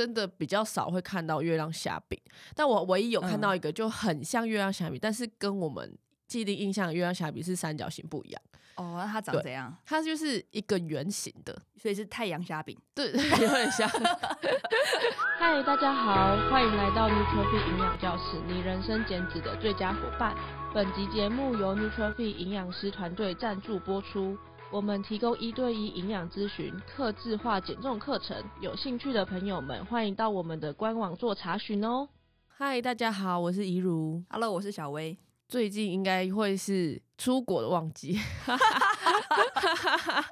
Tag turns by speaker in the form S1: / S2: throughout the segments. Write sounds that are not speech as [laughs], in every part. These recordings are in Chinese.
S1: 真的比较少会看到月亮虾饼，但我唯一有看到一个就很像月亮虾饼，但是跟我们既定印象的月亮虾饼是三角形不一样。
S2: 哦，那它长怎样？
S1: 它就是一个圆形的，
S2: 所以是太阳虾饼。
S1: 对，[laughs] 有点像。
S3: 嗨，大家好，欢迎来到 Nutrify 营养教室，你人生减脂的最佳伙伴。本集节目由 Nutrify 营养师团队赞助播出。我们提供一对一营养咨询、客制化减重课程，有兴趣的朋友们欢迎到我们的官网做查询哦。
S1: 嗨，大家好，我是怡如。
S2: Hello，我是小薇。
S1: 最近应该会是出国的旺季，哈哈哈哈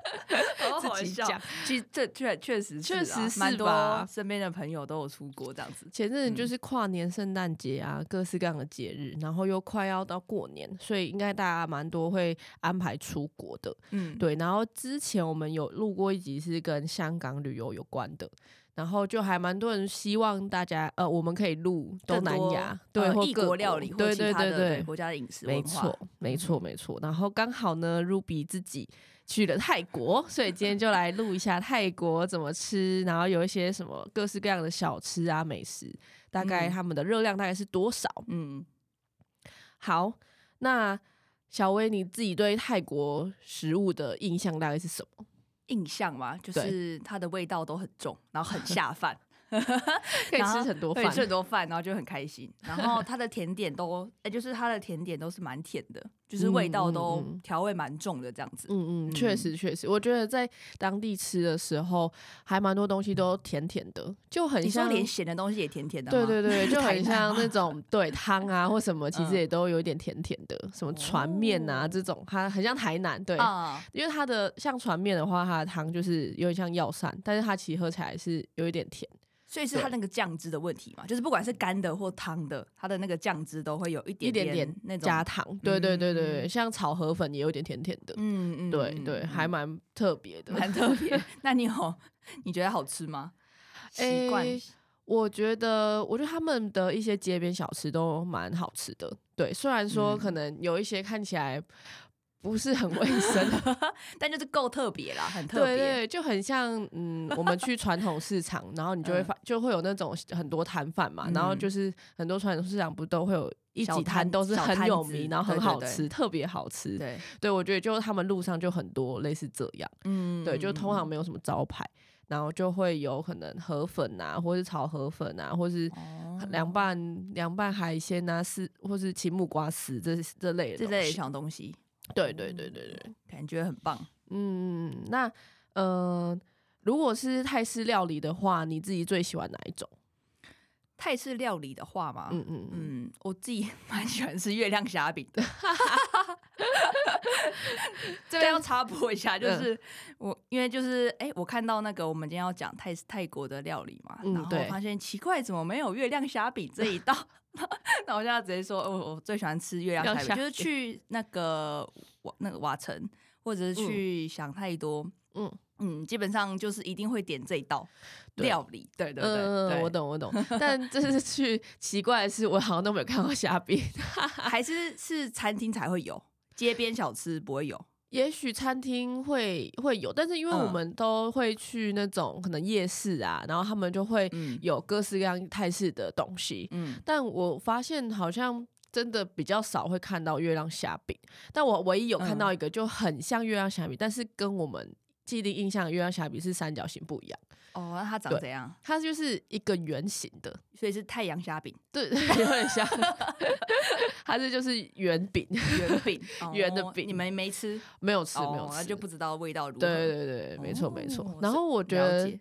S1: 自己讲，
S2: 其实这确确实是确实是蛮多身边的朋友都有出国这样子。
S1: 前阵子就是跨年、圣诞节啊，各式各样的节日，然后又快要到过年，所以应该大家蛮多会安排出国的。嗯，对。然后之前我们有录过一集是跟香港旅游有关的。然后就还蛮多人希望大家呃，我们可以录东南亚对异国料理，对对对对
S2: 国家的饮食
S1: 没错没错没错。然后刚好呢，Ruby 自己去了泰国，所以今天就来录一下泰国怎么吃，然后有一些什么各式各样的小吃啊美食，大概他们的热量大概是多少？嗯，好，那小薇你自己对泰国食物的印象大概是什么？
S2: 印象嘛，就是它的味道都很重，然后很下饭，[laughs]
S1: 可以吃很多饭，
S2: 吃很多饭，然后就很开心。然后它的甜点都，哎、欸，就是它的甜点都是蛮甜的，就是味道都调味蛮重的这样子。
S1: 嗯嗯，确实确实，我觉得在当地吃的时候，还蛮多东西都甜甜的，就很像
S2: 连咸的东西也甜甜的。
S1: 对对 [laughs] 对，就很像那种对汤啊或什么，其实也都有一点甜甜的，什么船面啊这种，它很像台南。对，因为它的像船面的话，它的汤就是有点像药膳，但是它其实喝起来是有一点甜。
S2: 所以是它那个酱汁的问题嘛，就是不管是干的或汤的，它的那个酱汁都会有一
S1: 点点
S2: 那种
S1: 加糖。对对对对，像炒河粉也有点甜甜的。嗯嗯，对对，还蛮特别的，
S2: 蛮特别。[laughs] 那你有你觉得好吃吗？习惯、欸，
S1: 我觉得我觉得他们的一些街边小吃都蛮好吃的。对，虽然说可能有一些看起来。不是很卫生，[laughs]
S2: 但就是够特别啦，很特
S1: 别，对，就很像嗯，我们去传统市场，然后你就会发，就会有那种很多摊贩嘛，嗯、然后就是很多传统市场不都会有一几摊都是很有名，然后很好吃，特别好吃。对，对我觉得就是他们路上就很多类似这样，嗯，对，就通常没有什么招牌，然后就会有可能河粉啊，或是炒河粉啊，或是凉拌凉拌海鲜啊，丝或是青木瓜丝这这类的
S2: 这类小东西。
S1: 对对对对对，
S2: 感觉很棒。
S1: 嗯，那呃，如果是泰式料理的话，你自己最喜欢哪一种？
S2: 泰式料理的话嘛，嗯嗯嗯，我自己蛮喜欢吃月亮虾饼的。[laughs] 这边要插播一下，就是我因为就是哎，我看到那个我们今天要讲泰泰国的料理嘛，然后我发现奇怪，怎么没有月亮虾饼这一道？[laughs] 那我现在直接说，我我最喜欢吃月亮虾饼，就是去那个瓦那个瓦城，或者是去想太多，嗯。嗯，基本上就是一定会点这一道料理，对
S1: 对
S2: 对，
S1: 我懂我懂。但 [laughs] 这是去奇怪的是，我好像都没有看过虾饼，[laughs]
S2: 还是是餐厅才会有，街边小吃不会有。
S1: 也许餐厅会会有，但是因为我们都会去那种可能夜市啊，然后他们就会有各式各样泰式的东西。嗯，但我发现好像真的比较少会看到月亮虾饼，但我唯一有看到一个就很像月亮虾饼，但是跟我们。既定印象月亮虾饼是三角形不一样
S2: 哦，那它长怎样？
S1: 它就是一个圆形的，
S2: 所以是太阳虾饼。
S1: 对，有点像，它是就是圆饼，[laughs] 圆饼，圆的饼。
S2: 你们没吃？
S1: 没有吃，没有吃，
S2: 就不知道味道如何。
S1: 对对对，没错没错。然后我觉得，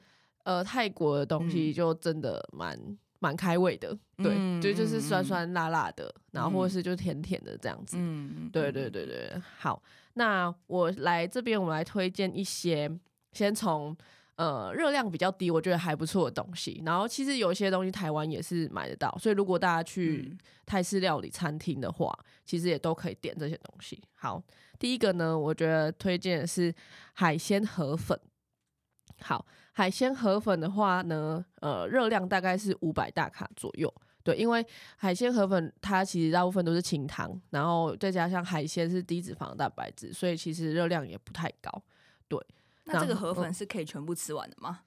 S1: 呃，泰国的东西就真的蛮。蛮开胃的，对，嗯、就就是酸酸辣辣的，嗯、然后或者是就甜甜的这样子，嗯，对对对对，好，那我来这边，我们来推荐一些，先从呃热量比较低，我觉得还不错的东西，然后其实有一些东西台湾也是买得到，所以如果大家去泰式料理餐厅的话，其实也都可以点这些东西。好，第一个呢，我觉得推荐的是海鲜河粉。好，海鲜河粉的话呢，呃，热量大概是五百大卡左右。对，因为海鲜河粉它其实大部分都是清汤，然后再加上海鲜是低脂肪蛋白质，所以其实热量也不太高。对，
S2: 那这个河粉是可以全部吃完的吗？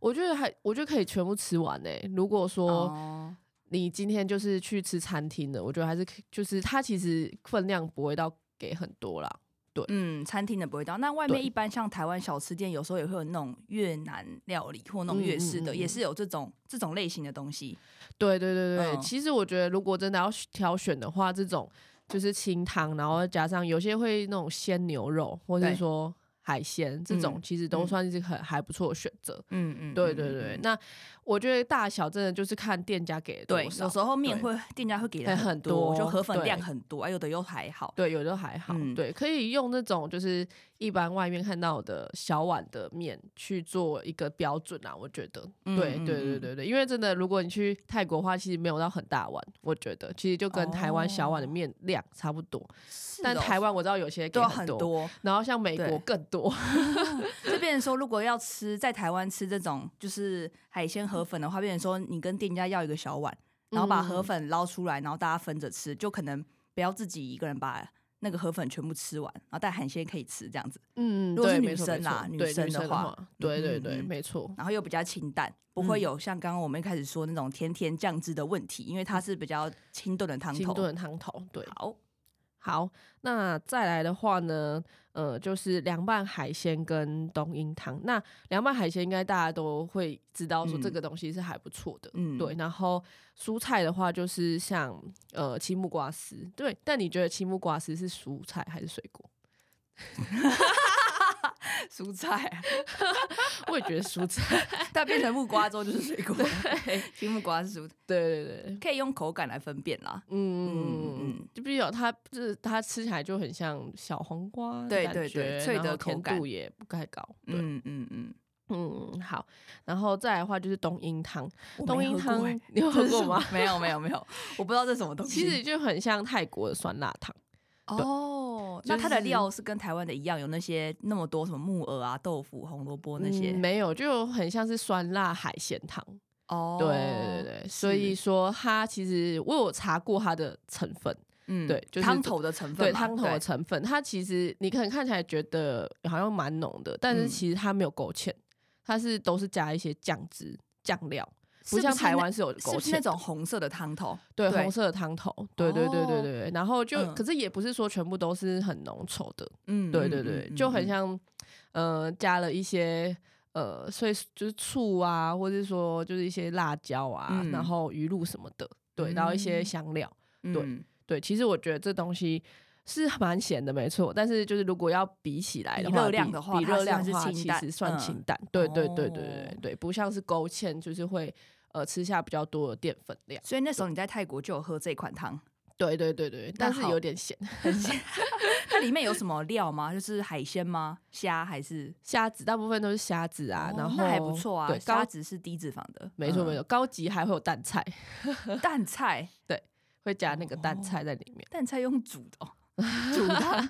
S1: 我觉得还，我觉得可以全部吃完诶、欸。如果说你今天就是去吃餐厅的，我觉得还是可，就是它其实分量不会到给很多啦。对，
S2: 嗯，餐厅的不会到。那外面一般像台湾小吃店，有时候也会有那种越南料理或那种粤式的，嗯嗯嗯，也是有这种这种类型的东西。
S1: 对对对对，嗯、其实我觉得如果真的要挑选的话，这种就是清汤，然后加上有些会那种鲜牛肉，或者是说。海鲜这种其实都算是很还不错的选择。嗯嗯，对对对。那我觉得大小真的就是看店家给的多少。
S2: 对，有时候面会店家会给的很多，就河粉量很多，有的又还好。
S1: 对，有的还好。对，可以用那种就是一般外面看到的小碗的面去做一个标准啊。我觉得，对对对对对，因为真的，如果你去泰国的话，其实没有到很大碗，我觉得其实就跟台湾小碗的面量差不多。但台湾我知道有些给很多，然后像美国更多。[laughs] [laughs]
S2: 这边说，如果要吃在台湾吃这种就是海鲜河粉的话，变成说你跟店家要一个小碗，然后把河粉捞出来，然后大家分着吃，就可能不要自己一个人把那个河粉全部吃完，然后带海鲜可以吃这样子。嗯，如果是女生啦，女生的话，
S1: 对对对，没错。
S2: 然后又比较清淡，不会有像刚刚我们一开始说那种甜甜酱汁的问题，因为它是比较清炖的汤头。
S1: 清炖的汤头，对。
S2: 好。
S1: 好，那再来的话呢，呃，就是凉拌海鲜跟冬阴汤。那凉拌海鲜应该大家都会知道，说这个东西是还不错的，嗯，对。然后蔬菜的话，就是像呃青木瓜丝，对。但你觉得青木瓜丝是蔬菜还是水果？[laughs] [laughs]
S2: 蔬菜，[laughs]
S1: 我也觉得蔬菜，[laughs]
S2: 它变成木瓜之后就是水果。青木瓜是蔬菜，
S1: 对对对，
S2: 可以用口感来分辨啦。嗯嗯嗯，
S1: 就比如它就是它吃起来就很像小黄瓜，
S2: 对对对，脆的
S1: 甜度也不太高。嗯嗯嗯嗯，好，然后再来的话就是冬阴汤，冬阴汤你有喝过吗？
S2: 没有没有没有，我不知道这是什么东西。
S1: 其实就很像泰国的酸辣汤。
S2: 哦，那它的料是跟台湾的一样，有那些那么多什么木耳啊、豆腐、红萝卜那些？
S1: 没有，就很像是酸辣海鲜汤。哦，对对对，所以说它其实我有查过它的成分，嗯，对，就是
S2: 汤头的成分，
S1: 对，汤头的成分，它其实你可能看起来觉得好像蛮浓的，但是其实它没有勾芡，它是都是加一些酱汁、酱料。不像台湾是有勾芡，
S2: 是那种红色的汤头，
S1: 对，红色的汤头，对对对对对。然后就，可是也不是说全部都是很浓稠的，嗯，对对对，就很像，呃，加了一些呃，所以就是醋啊，或者说就是一些辣椒啊，然后鱼露什么的，对，然后一些香料，对对。其实我觉得这东西是蛮咸的，没错。但是就是如果要比起来的话，
S2: 热量的话，
S1: 比热量的话，其实算清淡，对对对对对对，不像是勾芡，就是会。呃，吃下比较多的淀粉量，
S2: 所以那时候你在泰国就有喝这款汤。
S1: 对对对对，但是有点咸，[laughs] 很咸。[laughs]
S2: 它里面有什么料吗？就是海鲜吗？虾还是
S1: 虾子？大部分都是虾子啊，然后
S2: 那还不错啊。对，虾子是低脂肪的，
S1: 没错没错。高级还会有蛋菜，[laughs]
S2: 蛋菜
S1: 对，会加那个蛋菜在里面。
S2: 蛋菜用煮的，哦煮的，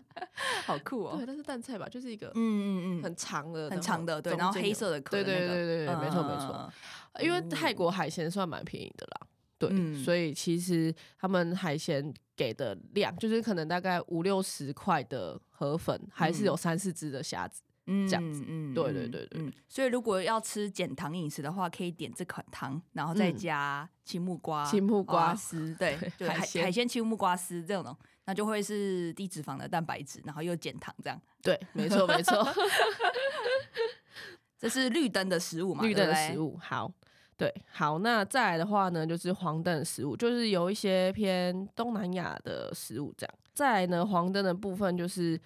S2: 好酷哦。
S1: 对，那是蛋菜吧？就是一个嗯嗯嗯，很长的很长的，
S2: 对，然后黑色的壳，
S1: 对对对对对，没错没错。因为泰国海鲜算蛮便宜的啦，对，嗯、所以其实他们海鲜给的量就是可能大概五六十块的河粉，嗯、还是有三四只的虾子，嗯，这样子，嗯，对对对对、嗯。
S2: 所以如果要吃减糖饮食的话，可以点这款汤，然后再加青木瓜、
S1: 青木瓜丝，
S2: 对，[laughs] 对海鲜海鲜青木瓜丝这种，那就会是低脂肪的蛋白质，然后又减糖这样。
S1: 对，没错没错。[laughs] [laughs]
S2: 这是绿灯的食物嘛？
S1: 绿灯的食物，好，对，好，那再来的话呢，就是黄灯的食物，就是有一些偏东南亚的食物这样。再来呢，黄灯的部分就是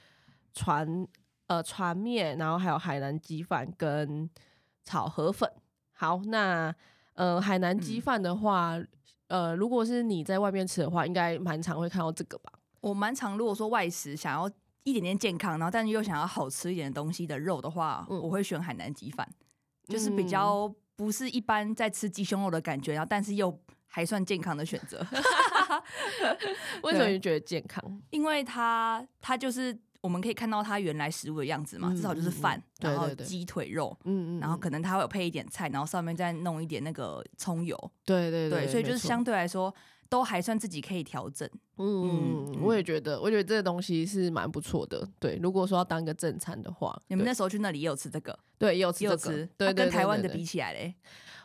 S1: 船呃船面，然后还有海南鸡饭跟炒河粉。好，那呃海南鸡饭的话，嗯、呃如果是你在外面吃的话，应该蛮常会看到这个吧？
S2: 我蛮常，如果说外食想要。一点点健康，然后但是又想要好吃一点的东西的肉的话，嗯、我会选海南鸡饭，就是比较不是一般在吃鸡胸肉的感觉，然后但是又还算健康的选择。[laughs]
S1: 为什么你觉得健康？
S2: 因为它它就是我们可以看到它原来食物的样子嘛，嗯、至少就是饭，然后鸡腿肉，嗯嗯，然后可能它会有配一点菜，然后上面再弄一点那个葱油，
S1: 对对对，
S2: 对，所以就是相对来说。都还算自己可以调整。
S1: 嗯，嗯，我也觉得，我觉得这个东西是蛮不错的。对，如果说要当一个正餐的话，
S2: 你们那时候去那里也有吃这个？
S1: 对，也有吃这个。对，
S2: 跟台湾的比起来嘞，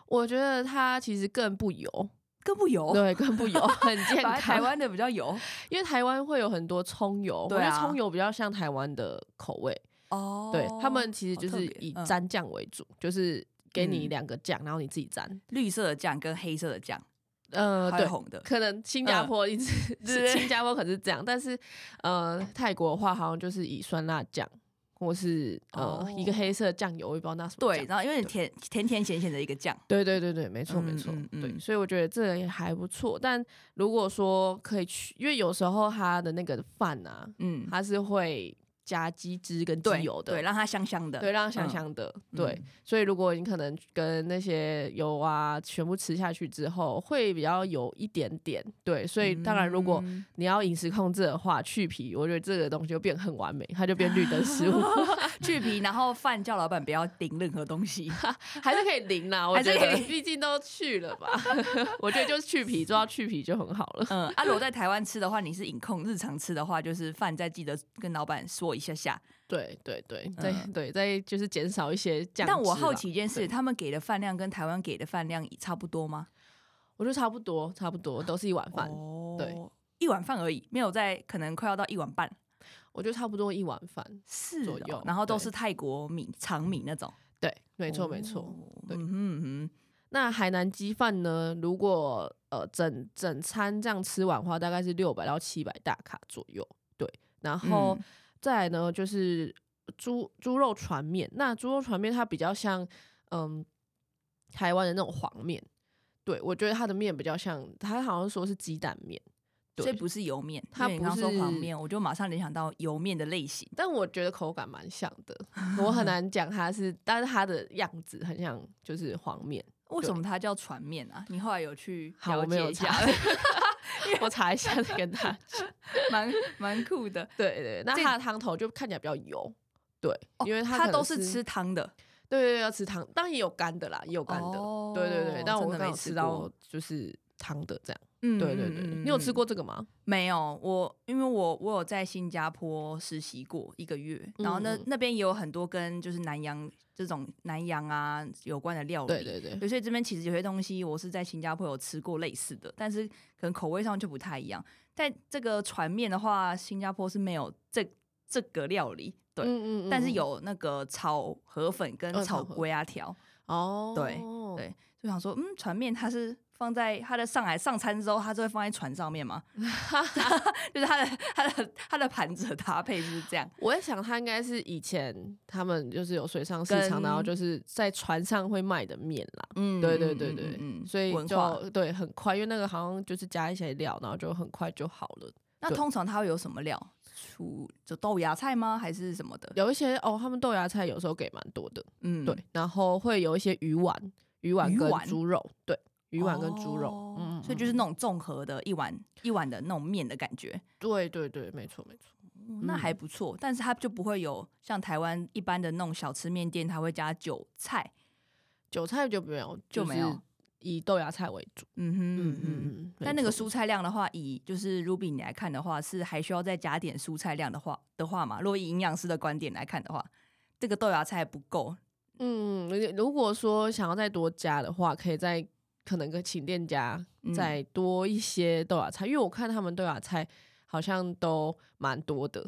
S1: 我觉得它其实更不油，[laughs]
S2: 更不油。
S1: 对，更不油，很健 [laughs] 康。
S2: 台湾的比较 [laughs] 油，
S1: 因为台湾会有很多葱油，对啊，葱油比较像台湾的口味。哦，对，他们其实就是以蘸酱为主，嗯，就是给你两个酱，然后你自己沾，
S2: 绿色的酱跟黑色的酱。
S1: 呃，对，红的，可能新加坡一直、[laughs] 呃、新加坡可是这样，但是呃，泰国的话好像就是以酸辣酱，或是呃、哦、一个黑色酱油，我也不知道那什么。
S2: 对，然后因为甜甜甜咸咸的一个酱。
S1: 对对对对，没错没错、嗯嗯，对，所以我觉得这个也还不错。但如果说可以去，因为有时候它的那个饭啊，嗯，它是会。加鸡汁跟鸡油的，
S2: 对，让它香香的，
S1: 对，让它香香的，嗯、对。所以如果你可能跟那些油啊全部吃下去之后，会比较有一点点，对。所以当然，如果你要饮食控制的话，去皮，我觉得这个东西就变很完美，它就变绿灯食物。[laughs]
S2: 去皮，然后饭叫老板不要淋任何东西，[laughs]
S1: 还是可以淋啦。我觉得，毕竟都去了吧。[laughs] 我觉得就是去皮，做到去皮就很好了。
S2: 嗯，啊，如果在台湾吃的话，你是饮控，日常吃的话，就是饭再记得跟老板说一下下。
S1: 对对对，再、嗯、对再就是减少一些酱。
S2: 但我好奇一件事，他们给的饭量跟台湾给的饭量差不多吗？
S1: 我觉得差不多，差不多都是一碗饭。哦，对，
S2: 一碗饭而已，没有在可能快要到一碗半。
S1: 我觉得差不多一碗饭
S2: 是左右，然后都是泰国米长米那种。
S1: 对，没错没错。对，
S2: 嗯哼哼。
S1: 那海南鸡饭呢？如果呃整整餐这样吃完的话，大概是六百到七百大卡左右。对，然后。嗯再来呢，就是猪猪肉船面。那猪肉船面它比较像，嗯，台湾的那种黄面。对，我觉得它的面比较像，它好像说是鸡蛋面，
S2: 所以不是油面。它不是黄面，我就马上联想到油面的类型。
S1: 但我觉得口感蛮像的，我很难讲它是，但是它的样子很像，就是黄面。
S2: 为什么它叫船面啊？你后来有去了解一下？[laughs]
S1: 我查一下再跟他讲，
S2: 蛮蛮酷的。
S1: 对，对对，那它的汤头就看起来比较油，对，哦、因为它
S2: 它都是吃汤的，
S1: 对对对，要吃汤，当然也有干的啦，也有干的，哦，对对对，但我没有吃到就是汤的这样，嗯，对对对，你有吃过这个吗？
S2: 没有，我因为我我有在新加坡实习过一个月，然后那那边也有很多跟就是南洋。这种南洋啊有关的料理，对对对，所以这边其实有些东西我是在新加坡有吃过类似的，但是可能口味上就不太一样。但这个船面的话，新加坡是没有这这个料理，对，嗯嗯嗯，但是有那个炒河粉跟炒龟啊条，哦，对对，就想说，嗯，船面它是。放在他的上海上餐之后，他就会放在船上面吗？[laughs] 就是他的他的他的盘子的搭配就是这样。
S1: 我在想，他应该是以前他们就是有水上市场，然后就是在船上会卖的面啦。嗯，对对对对，嗯，所以就对很快，因为那个好像就是加一些料，然后就很快就好了。
S2: 那通常他会有什么料？出就豆芽菜吗？还是什么的？
S1: 有一些哦，他们豆芽菜有时候给蛮多的。嗯，对，然后会有一些鱼丸，鱼丸跟猪肉，对。鱼丸跟猪肉，哦、嗯，
S2: 所以就是那种综合的一碗一碗的那种面的感觉。
S1: 对对对，没错没错，
S2: 嗯，那还不错。但是它就不会有像台湾一般的那种小吃面店，它会加韭菜，
S1: 韭菜就没有，就没有以豆芽菜为主。嗯哼嗯
S2: 嗯。但那个蔬菜量的话，以就是 Ruby 你来看的话，是还需要再加点蔬菜量的话的话嘛？如果以营养师的观点来看的话，这个豆芽菜不够。
S1: 嗯，如果说想要再多加的话，可以再。可能跟请店家再多一些豆芽菜，嗯，因为我看他们豆芽菜好像都蛮多的，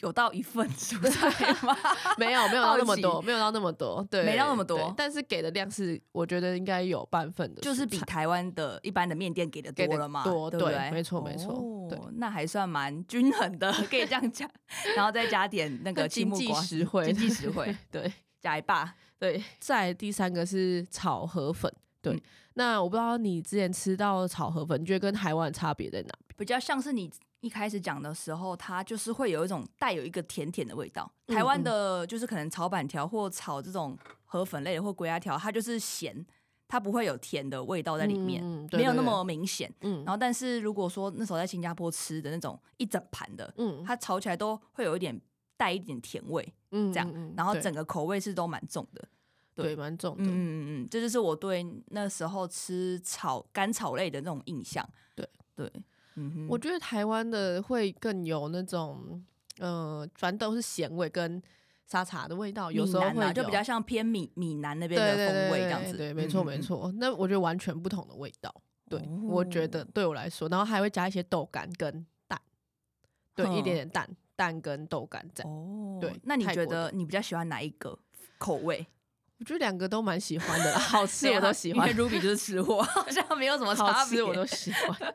S2: 有到一份蔬菜吗？[laughs]
S1: 没有，没有到那么多，没有到那么多，对，
S2: 没到那么多。
S1: 但是给的量是，我觉得应该有半份的，
S2: 就是比台湾的一般的面店给的多了嘛，
S1: 多，
S2: 对不对？
S1: 对，没错，没错，
S2: 哦，对，那还算蛮均衡的，可以这样讲。然后再加点那个
S1: 经济实惠，经济实惠，对，
S2: 加一把，
S1: 对。再第三个是炒河粉，对。嗯那我不知道你之前吃到的炒河粉，你觉得跟台湾差别在哪？
S2: 比较像是你一开始讲的时候，它就是会有一种带有一个甜甜的味道。台湾的就是可能炒板条或炒这种河粉类的或粿仔条，它就是咸，它不会有甜的味道在里面，嗯、对对对没有那么明显。嗯，然后但是如果说那时候在新加坡吃的那种一整盘的，嗯，它炒起来都会有一点带一点甜味，嗯，这样，然后整个口味是都蛮重的。
S1: 对，蛮重的。嗯
S2: 嗯嗯，这就是我对那时候吃炒干炒类的那种印象。
S1: 对
S2: 对，嗯，
S1: 我觉得台湾的会更有那种，呃，反正都是咸味跟沙茶的味道，有时候会
S2: 就比较像偏闽闽南那边的风味这样子。
S1: 对，没错没错。那我觉得完全不同的味道。对，我觉得对我来说，然后还会加一些豆干跟蛋，对，一点点蛋蛋跟豆干这样。哦，对，
S2: 那你觉得你比较喜欢哪一个口味？
S1: 我觉得两个都蛮喜欢的，[laughs] 好吃 [laughs] 我都喜欢。
S2: 因为 Ruby 就是吃货，[laughs] 好像没有什么差别。
S1: 好吃我都喜欢，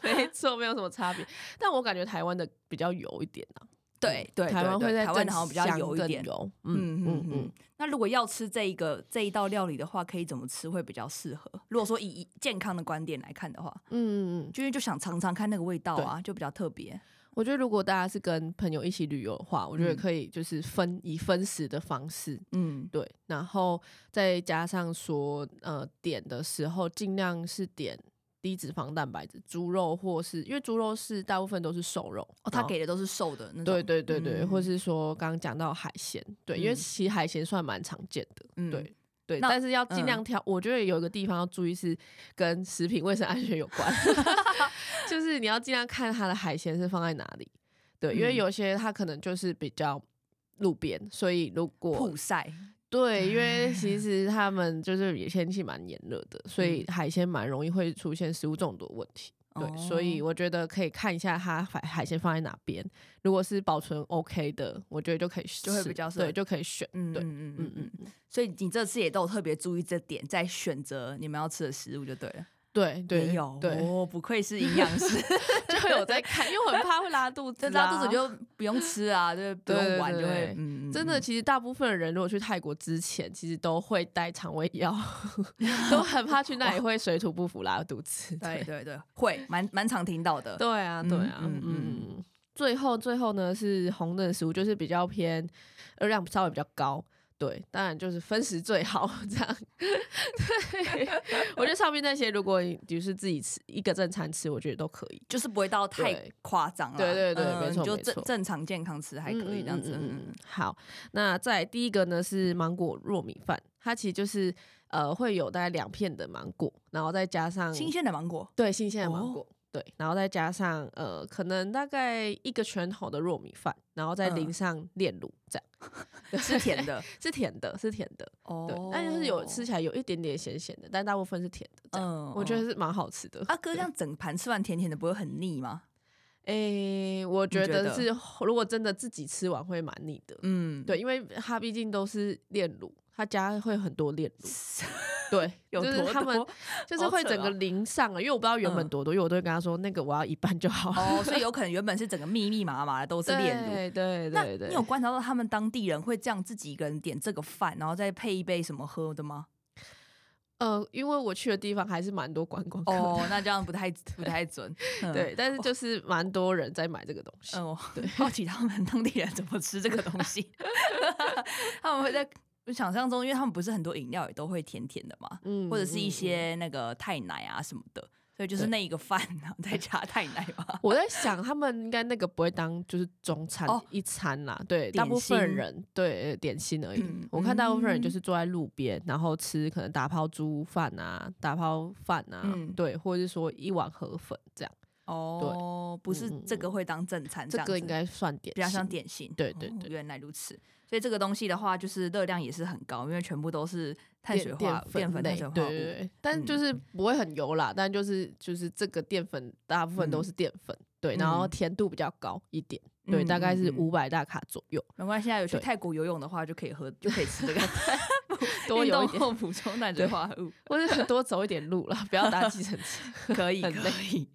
S1: 没错，没有什么差别。但我感觉台湾的比较油一点啊。
S2: 对对，台湾会在台湾好像比较油一点。
S1: 嗯
S2: 嗯嗯嗯。那如果要吃这一个这一道料理的话，可以怎么吃会比较适合？如果说以健康的观点来看的话，嗯嗯嗯，就是就想尝尝看那个味道啊，就比较特别。
S1: 我觉得如果大家是跟朋友一起旅游的话，我觉得可以就是分以分食的方式，嗯，对，然后再加上说呃点的时候尽量是点低脂肪蛋白质，猪肉或是因为猪肉是大部分都是瘦肉，
S2: 哦，他给的都是瘦的那种，
S1: 对对对对，嗯、或是说刚刚讲到海鲜，对，因为其实海鲜算蛮常见的，嗯、对。对，但是要尽量挑。嗯、我觉得有一个地方要注意是跟食品卫生安全有关，[laughs] 就是你要尽量看它的海鲜是放在哪里。对，因为有些它可能就是比较路边，所以如果
S2: 曝晒，
S1: 对，因为 [laughs] 其实他们就是也天气蛮炎热的，所以海鲜蛮容易会出现食物中毒的问题。对，哦、所以我觉得可以看一下它海海鲜放在哪边。如果是保存 OK 的，我觉得就可以就会比较对，就可以选。嗯对嗯嗯嗯嗯。
S2: 所以你这次也都有特别注意这点，在选择你们要吃的食物就对了。
S1: 对对
S2: 有
S1: 对，
S2: 哦，不愧是营养师，[laughs]
S1: 就有在看，因为我很怕会拉肚子，
S2: 拉肚子就不用吃啊，就 [laughs] 不用玩就会。
S1: 真的，其实大部分的人如果去泰国之前，其实都会带肠胃药，[laughs] 都很怕去那里会水土不服拉肚子。
S2: 对对对，会蛮蛮常听到的。
S1: 对啊对啊，嗯嗯。最后最后呢是红灯食物，就是比较偏热量稍微比较高。对，当然就是分食最好，[laughs] 这样。对，我觉得上面那些，如果你就是自己吃一个正餐吃，我觉得都可以，
S2: 就是不会到太夸张了。
S1: 对对对，没错，
S2: 就正正常健康吃还可以这样子。嗯，
S1: 好，那再第一个呢是芒果糯米饭，它其实就是呃会有大概两片的芒果，然后再加上
S2: 新鲜的芒果，
S1: 对，新鲜的芒果。对，然后再加上呃，可能大概一个拳头的糯米饭，然后再淋上炼乳，这样 [laughs]
S2: 是甜的，[laughs]
S1: 是甜的，是甜的哦。对，但就是有吃起来有一点点咸咸的，但大部分是甜的。嗯，我觉得是蛮好吃的。
S2: 阿哥，这样整盘吃完甜甜的，不会很腻吗？
S1: 诶，我觉得是，如果真的自己吃完会蛮腻的。嗯，对，因为它毕竟都是炼乳，他家会很多炼乳。[laughs] 对，就是他们就是会整个淋上啊，因为我不知道原本多多，因为我都会跟他说那个我要一半就好。
S2: 哦，[laughs] 所以有可能原本是整个密密麻麻的都是炼乳。
S1: 对对对对。
S2: 你有观察到他们当地人会这样自己一个人点这个饭，然后再配一杯什么喝的吗？
S1: 呃，因为我去的地方还是蛮多观光客。
S2: 哦，[laughs] 那这样不太不太准。
S1: 对，但是就是蛮多人在买这个东西。哦，
S2: 对，好奇他们当地人怎么吃这个东西？他们会在。就想象中，因为他们不是很多饮料也都会甜甜的嘛，嗯、或者是一些那个太奶啊什么的，所以就是那一个饭然后再加太奶吧。[laughs]
S1: 我在想，他们应该那个不会当就是中餐一餐啦，哦、对，大部分人对点心而已。嗯、我看大部分人就是坐在路边，然后吃可能打抛猪饭啊、打抛饭啊，嗯、对，或者是说一碗河粉这样。
S2: 哦，对不是这个会当正餐这，
S1: 这个应该算点心，
S2: 比较像点心。
S1: 对对对，
S2: 哦，原来如此。所以这个东西的话，就是热量也是很高，因为全部都是碳水化淀粉、碳水化合物。对对对，但就是不会很油啦，嗯、但就是就是这个淀粉大部分都是淀粉，嗯、对，然后甜度比较高一点，嗯、对，大概是五百大卡左右。没关系，现在有去泰国游泳的话，就可以喝，就可以吃这个，[laughs]
S1: 多游一点
S2: 补充碳水化合物，
S1: 或者多走一点路了，不要搭计程车，
S2: 可以可以。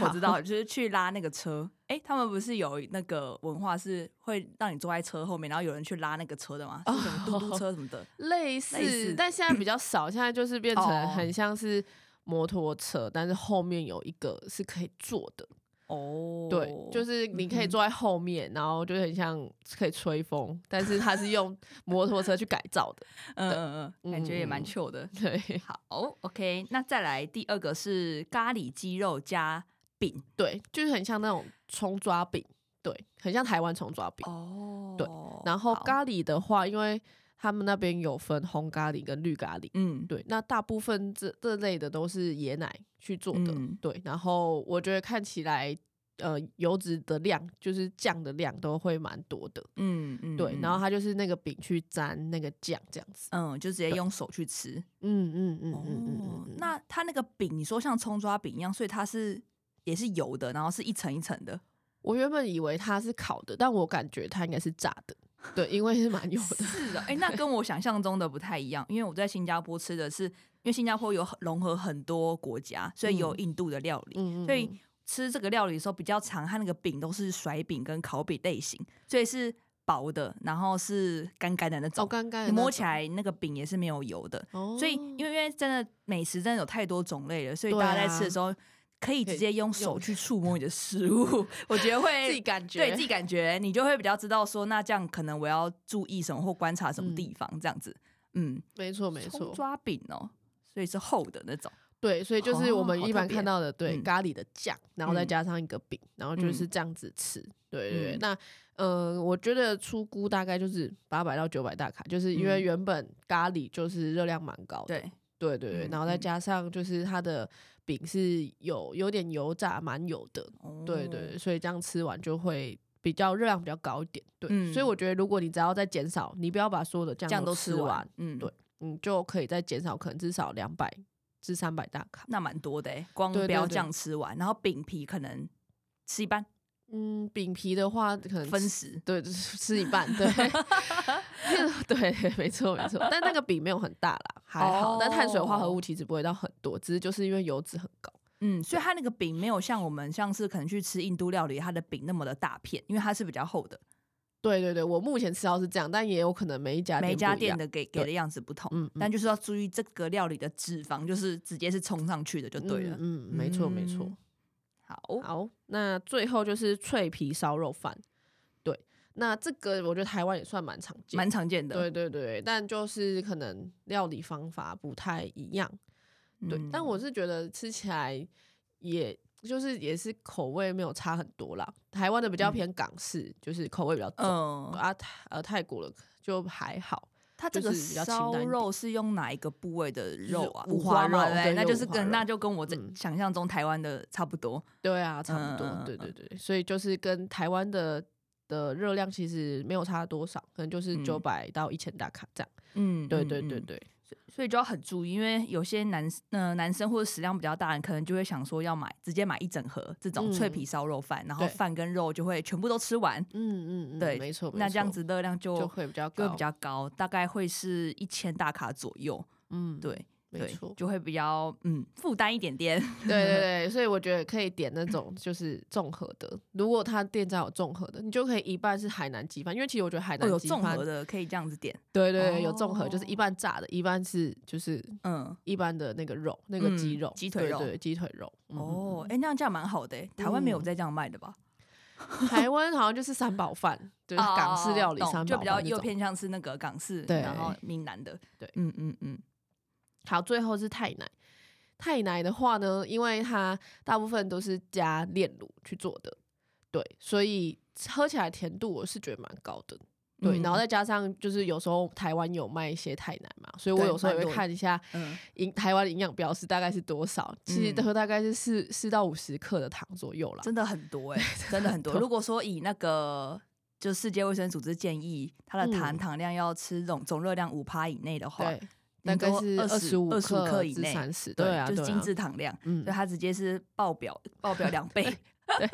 S2: 我知道，就是去拉那个车。哎，他们不是有那个文化，是会让你坐在车后面，然后有人去拉那个车的吗？是什么嘟嘟车什么的，[laughs]
S1: 类似。但现在比较少，现在就是变成很像是摩托车，但是后面有一个是可以坐的。哦，对，就是你可以坐在后面，然后就很像可以吹风，但是它是用 [laughs] 摩托车去改造的。
S2: 嗯嗯嗯，感觉也蛮 chill 的。
S1: 对，
S2: 好，OK，那再来第二个是咖喱鸡肉加。饼
S1: 对，就是很像那种葱抓饼，对，很像台湾葱抓饼。哦，对。然后咖喱的话，因为他们那边有分红咖喱跟绿咖喱，嗯，对，那大部分这这类的都是椰奶去做的，嗯、对，然后我觉得看起来。呃，油脂的量就是酱的量都会蛮多的，嗯嗯，对，然后它就是那个饼去沾那个酱这样子，
S2: 嗯，就直接用手去吃，
S1: 嗯嗯嗯嗯嗯嗯。
S2: 那它那个饼，你说像葱抓饼一样，所以它是也是油的，然后是一层一层的。
S1: 我原本以为它是烤的，但我感觉它应该是炸的，对，因为是蛮油的。
S2: 是的，哎，那跟我想象中的不太一样，因为我在新加坡吃的是，因为新加坡有融合很多国家，所以有印度的料理，嗯、所以。吃这个料理的时候比较长，它那个饼都是甩饼跟烤饼类型，所以是薄的，然后是干干的那种，
S1: 哦、干干
S2: 你摸起来那个饼也是没有油的。哦、所以因为因为真的美食真的有太多种类了，所以大家在吃的时候可以直接用手。去触摸你的食物，我觉得会 [laughs]
S1: 自己感觉，
S2: 对自己感觉，你就会比较知道说，那这样可能我要注意什么或观察什么地方，这样子。嗯，
S1: 没错没
S2: 错，抓饼哦，所以是厚的那种。
S1: 对，所以就是我们一般看到的，对咖喱的酱，然后再加上一个饼，然后就是这样子吃。对对对，那呃，我觉得出估大概就是八百到九百大卡，就是因为原本咖喱就是热量蛮高的，对对对对，然后再加上就是它的饼是有有点油炸，蛮油的，对对，所以这样吃完就会比较热量比较高一点。对，所以我觉得如果你只要再减少，你不要把所有的酱都吃完，嗯，对，你就可以再减少，可能至少两百。至三百大卡，那蛮多的哎。光不要这样吃完，然后饼皮可能吃一半。嗯，饼皮的话可能分食，对，就是吃一半。对，[laughs] 对，没错，没错。但那个饼没有很大啦，还好。但碳水化合物其实不会到很多，只是就是因为油脂很高。嗯，所以它那个饼没有像我们像是可能去吃印度料理，它的饼那么的大片，因为它是比较厚的。对对对，我目前吃到是这样，但也有可能每一家每一家店的给给的样子不同，嗯，但就是要注意这个料理的脂肪，就是直接是冲上去的就对了，嗯，没错没错。好，好，那最后就是脆皮烧肉饭，对，那这个我觉得台湾也算蛮常见，蛮常见的，对对对，但就是可能料理方法不太一样，对，但我是觉得吃起来也。就是也是口味没有差很多啦，台湾的比较偏港式，嗯、就是口味比较重，嗯、啊，呃，泰国的就还好。它这个烧肉是用哪一个部位的肉啊？五花肉，对，那就是跟那就跟我这想象中台湾的差不多。对啊，差不多，嗯、对对对，所以就是跟台湾的的热量其实没有差多少，可能就是九百到一千大卡这样。嗯，对对对对。所以就要很注意，因为有些男呃男生或者食量比较大的人，可能就会想说要买直接买一整盒这种脆皮烧肉饭，嗯、然后饭跟肉就会全部都吃完。嗯嗯嗯，对，没错。那这样子热量就，就会比较高，会比较高，大概会是一千大卡左右。嗯，对。没错，就会比较嗯负担一点点。对对对，[laughs] 所以我觉得可以点那种就是综合的。如果他店家有综合的，你就可以一半是海南鸡饭，因为其实我觉得海南鸡饭有综合的可以这样子点。对对，有综合，就是一半炸的，一半是就是嗯一般的那个肉，那个鸡肉，鸡腿肉，对，鸡腿肉。哦，哎，那样这样蛮好的。台湾没有在这样卖的吧？[laughs] 台湾好像就是三宝饭，就是港式料理，三宝饭就比较又偏向是那个港式，然后闽南的。对，嗯嗯嗯。好，最后是太奶。太奶的话呢，因为它大部分都是加炼乳去做的，对，所以喝起来甜度我是觉得蛮高的，对。嗯、然后再加上就是有时候台湾有卖一些太奶嘛，所以我有时候也会看一下营台湾的营养标示大概是多少，嗯、其实都大概是四四到五十克的糖左右啦，真的很多哎、欸，[laughs] 真的很多。如果说以那个就世界卫生组织建议，它的糖糖量要吃总总热量五趴以内的话。对大概是二十五克以内，三十对啊，就是精致糖量，嗯所以它直接是爆表爆表两倍，[laughs] 对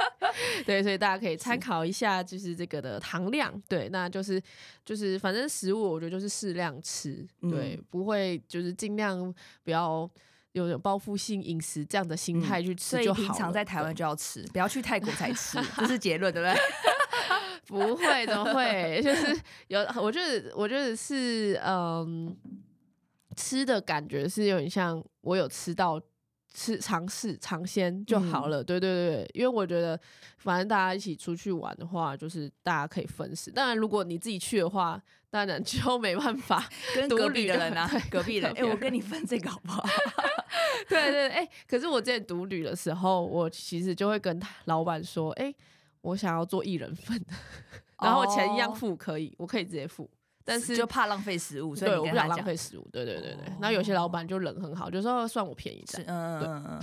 S1: 对，所以大家可以参考一下，就是这个的糖量，对，那就是就是反正食物我觉得就是适量吃，对，不会就是尽量不要有有报复性饮食这样的心态去吃就好。所以平常在台湾就要吃，不要去泰国才吃，[laughs] 这是结论，对不对？[laughs] 不会，怎么会？就是有，我觉得我觉得是嗯。吃的感觉是有点像我有吃到吃尝试尝鲜就好了，嗯、对对对，因为我觉得反正大家一起出去玩的话，就是大家可以分食。当然，如果你自己去的话，当然就 [laughs] 没办法 [laughs] 跟隔壁的人啊，隔壁人，哎、欸，我跟你分这个好不好？[laughs] 对对对，哎、欸，可是我之前独旅的时候，我其实就会跟老板说，哎、欸，我想要做一人份，然后钱一样付可以，我可以直接付。但是
S2: 就怕浪费食物，所以
S1: 我不想浪费食物。对对对对，然后有些老板就人很好，就说算我便宜的。嗯嗯嗯。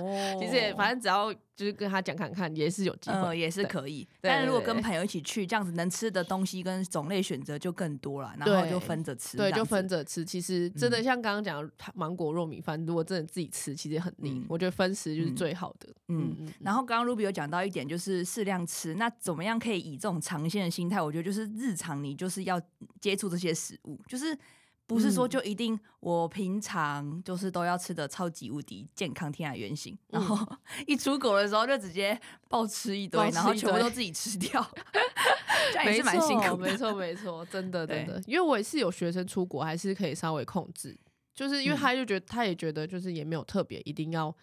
S1: 哦。[laughs] 其实也反正只要就是跟他讲看看，也是有机会，
S2: 也是可以。但是如果跟朋友一起去，这样子能吃的东西跟种类选择就更多了，然后就分着吃。
S1: 对，就分着吃。其实真的像刚刚讲芒果糯米饭，如果真的自己吃，其实很腻。我觉得分食就是最好的。
S2: 嗯嗯。然后刚刚 Ruby 有讲到一点，就是适量吃。那怎么样可以以这种尝鲜的心态？我觉得就是日常你就是要。接触这些食物，就是不是说就一定我平常就是都要吃的超级无敌健康天然原型，然后 [laughs] 一出国的时候就直接暴吃一堆，然后全部都自己吃掉，[laughs] 这样也是蛮辛苦。
S1: 没错，[laughs] 没错，真的，真的，因为我也是有学生出国，还是可以稍微控制，就是因为他就觉得，他也觉得就是也没有特别一定要。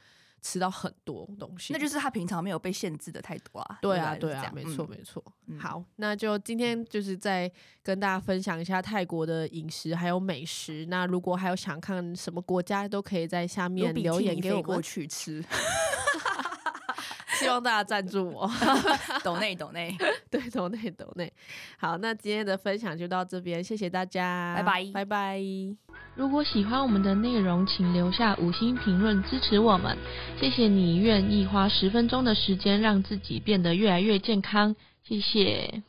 S1: 吃到很多东西，
S2: 那就是他平常没有被限制的太多啊。
S1: 对啊，对啊，没错，没错。好，那就今天就是再跟大家分享一下泰国的饮食还有美食。那如果还有想看什么国家，都可以在下面留言给我过
S2: 去吃。[laughs]
S1: 希望大家赞助我，
S2: 抖 [laughs] 内抖内，[laughs]
S1: 对，抖内抖内。好，那今天的分享就到这边，谢谢大家，
S2: 拜拜，
S1: 拜拜。
S3: 如果喜欢我们的内容，请留下五星评论支持我们。谢谢你愿意花十分钟的时间让自己变得越来越健康，谢谢。